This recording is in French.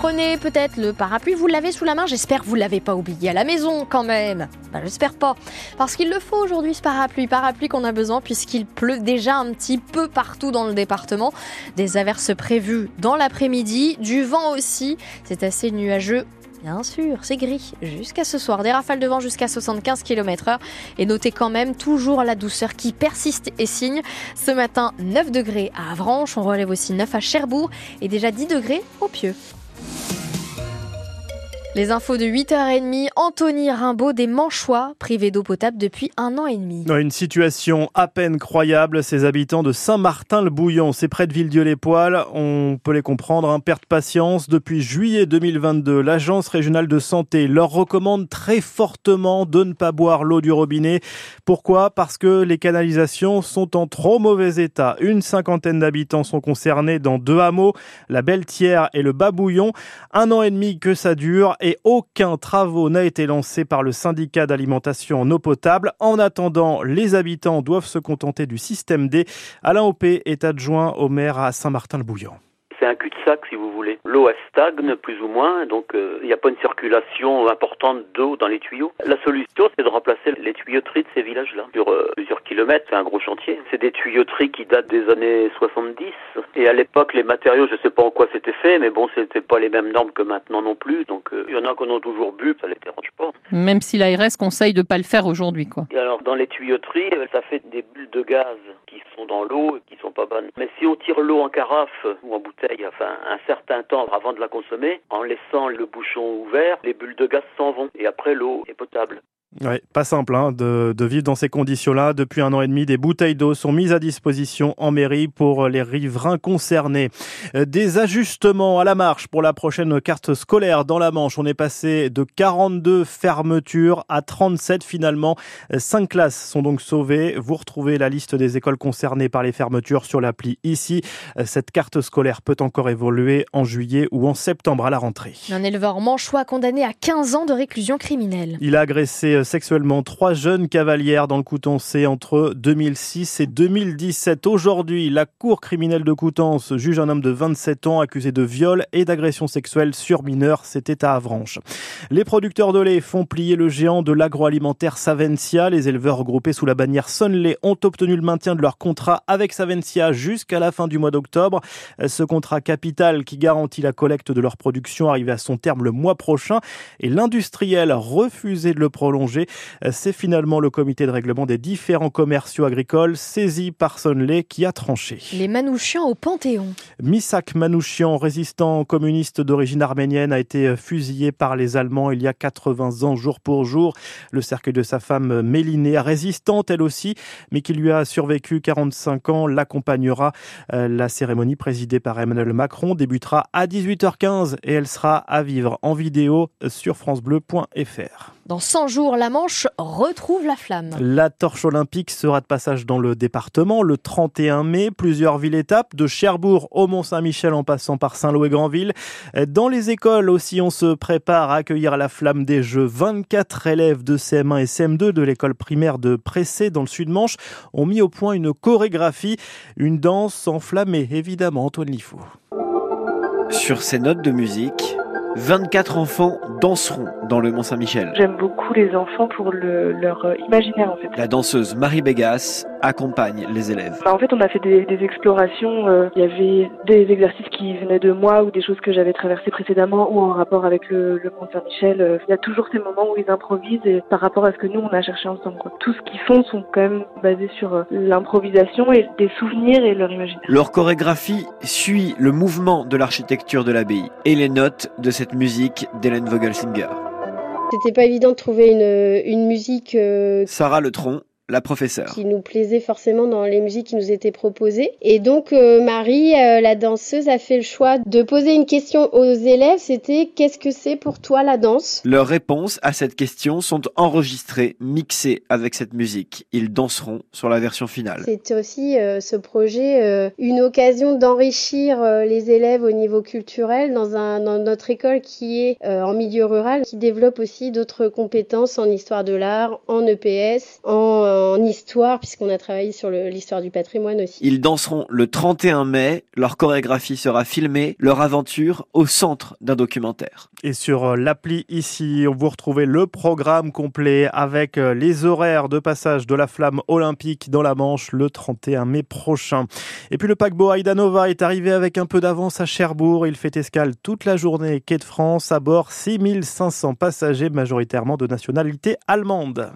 prenez peut-être le parapluie, vous l'avez sous la main. J'espère que vous l'avez pas oublié à la maison quand même. Ben, j'espère pas. Parce qu'il le faut aujourd'hui ce parapluie. Parapluie qu'on a besoin puisqu'il pleut déjà un petit peu partout dans le département. Des averses prévues dans l'après-midi. Du vent aussi. C'est assez nuageux Bien sûr, c'est gris. Jusqu'à ce soir, des rafales de vent jusqu'à 75 km/h. Et notez quand même toujours la douceur qui persiste et signe. Ce matin, 9 degrés à Avranches, on relève aussi 9 à Cherbourg et déjà 10 degrés au Pieux. Les infos de 8h30, Anthony Rimbaud des Manchois, privé d'eau potable depuis un an et demi. Une situation à peine croyable. Ces habitants de Saint-Martin-le-Bouillon, c'est près de Villedieu-les-Poils, on peut les comprendre, hein, perte patience. Depuis juillet 2022, l'Agence régionale de santé leur recommande très fortement de ne pas boire l'eau du robinet. Pourquoi? Parce que les canalisations sont en trop mauvais état. Une cinquantaine d'habitants sont concernés dans deux hameaux, la Belle-Tière et le Babouillon. Un an et demi que ça dure et aucun travaux n'a été lancé par le syndicat d'alimentation en eau potable. En attendant, les habitants doivent se contenter du système D. Alain Opé est adjoint au maire à Saint-Martin-le-Bouillon c'est un cul-de-sac si vous voulez. L'eau elle stagne plus ou moins, donc euh, il n'y a pas une circulation importante d'eau dans les tuyaux. La solution c'est de remplacer tuyauteries de ces villages-là sur euh, plusieurs kilomètres. C'est un gros chantier. C'est des tuyauteries qui datent des années 70 et à l'époque les matériaux, je sais pas en quoi c'était fait, mais bon c'était pas les mêmes normes que maintenant non plus. Donc euh, il y en a qu'on a toujours bu, ça les dérange pas. Même si l'ARS conseille de pas le faire aujourd'hui quoi. Et alors dans les tuyauteries, ça fait des bulles de gaz qui sont dans l'eau et qui sont pas bonnes. Mais si on tire l'eau en carafe ou en bouteille enfin un certain temps avant de la consommer, en laissant le bouchon ouvert, les bulles de gaz s'en vont et après l'eau est potable. Ouais, pas simple hein, de, de, vivre dans ces conditions-là. Depuis un an et demi, des bouteilles d'eau sont mises à disposition en mairie pour les riverains concernés. Euh, des ajustements à la marche pour la prochaine carte scolaire dans la Manche. On est passé de 42 fermetures à 37 finalement. Euh, cinq classes sont donc sauvées. Vous retrouvez la liste des écoles concernées par les fermetures sur l'appli ici. Euh, cette carte scolaire peut encore évoluer en juillet ou en septembre à la rentrée. Un éleveur manchois condamné à 15 ans de réclusion criminelle. Il a agressé sexuellement trois jeunes cavalières dans le Coutançais entre 2006 et 2017. Aujourd'hui, la Cour criminelle de Coutances juge un homme de 27 ans accusé de viol et d'agression sexuelle sur mineur. C'était à Avranches. Les producteurs de lait font plier le géant de l'agroalimentaire Savencia. Les éleveurs regroupés sous la bannière Sonlait ont obtenu le maintien de leur contrat avec Savencia jusqu'à la fin du mois d'octobre. Ce contrat capital qui garantit la collecte de leur production arrive à son terme le mois prochain et l'industriel refusait de le prolonger c'est finalement le comité de règlement des différents commerciaux agricoles saisi par Sonley qui a tranché. Les Manouchians au Panthéon. Misak Manouchian, résistant communiste d'origine arménienne, a été fusillé par les Allemands il y a 80 ans jour pour jour. Le cercueil de sa femme Mélinée, résistante elle aussi, mais qui lui a survécu 45 ans, l'accompagnera. Euh, la cérémonie présidée par Emmanuel Macron débutera à 18h15 et elle sera à vivre en vidéo sur francebleu.fr. Dans 100 jours, la Manche retrouve la flamme. La torche olympique sera de passage dans le département le 31 mai. Plusieurs villes-étapes, de Cherbourg au Mont-Saint-Michel en passant par Saint-Lô et Granville. Dans les écoles aussi, on se prépare à accueillir la flamme des Jeux. 24 élèves de CM1 et CM2 de l'école primaire de Pressé dans le Sud-Manche ont mis au point une chorégraphie, une danse enflammée, évidemment, Antoine Lifou. Sur ces notes de musique, 24 enfants danseront dans le Mont-Saint-Michel. J'aime beaucoup les enfants pour le, leur euh, imaginaire en fait. La danseuse Marie Bégas accompagne les élèves. Bah, en fait, on a fait des, des explorations. Euh, il y avait des exercices qui venaient de moi ou des choses que j'avais traversées précédemment ou en rapport avec le, le Mont-Saint-Michel. Euh, il y a toujours ces moments où ils improvisent et par rapport à ce que nous on a cherché ensemble. Quoi. Tout ce qu'ils font sont quand même basés sur l'improvisation et des souvenirs et leur imaginaire. Leur chorégraphie suit le mouvement de l'architecture de l'abbaye et les notes de cette musique d'Hélène Vogelsinger. C'était pas évident de trouver une, une musique. Euh... Sarah Letron la professeure. Qui nous plaisait forcément dans les musiques qui nous étaient proposées. Et donc euh, Marie, euh, la danseuse, a fait le choix de poser une question aux élèves. C'était qu'est-ce que c'est pour toi la danse? Leurs réponses à cette question sont enregistrées, mixées avec cette musique. Ils danseront sur la version finale. C'était aussi euh, ce projet une occasion d'enrichir les élèves au niveau culturel dans, un, dans notre école qui est en milieu rural, qui développe aussi d'autres compétences en histoire de l'art, en EPS, en en histoire, puisqu'on a travaillé sur l'histoire du patrimoine aussi. Ils danseront le 31 mai. Leur chorégraphie sera filmée, leur aventure au centre d'un documentaire. Et sur euh, l'appli ici, vous retrouvez le programme complet avec euh, les horaires de passage de la flamme olympique dans la Manche le 31 mai prochain. Et puis le paquebot Aidanova est arrivé avec un peu d'avance à Cherbourg. Il fait escale toute la journée quai de France à bord 6500 passagers majoritairement de nationalité allemande.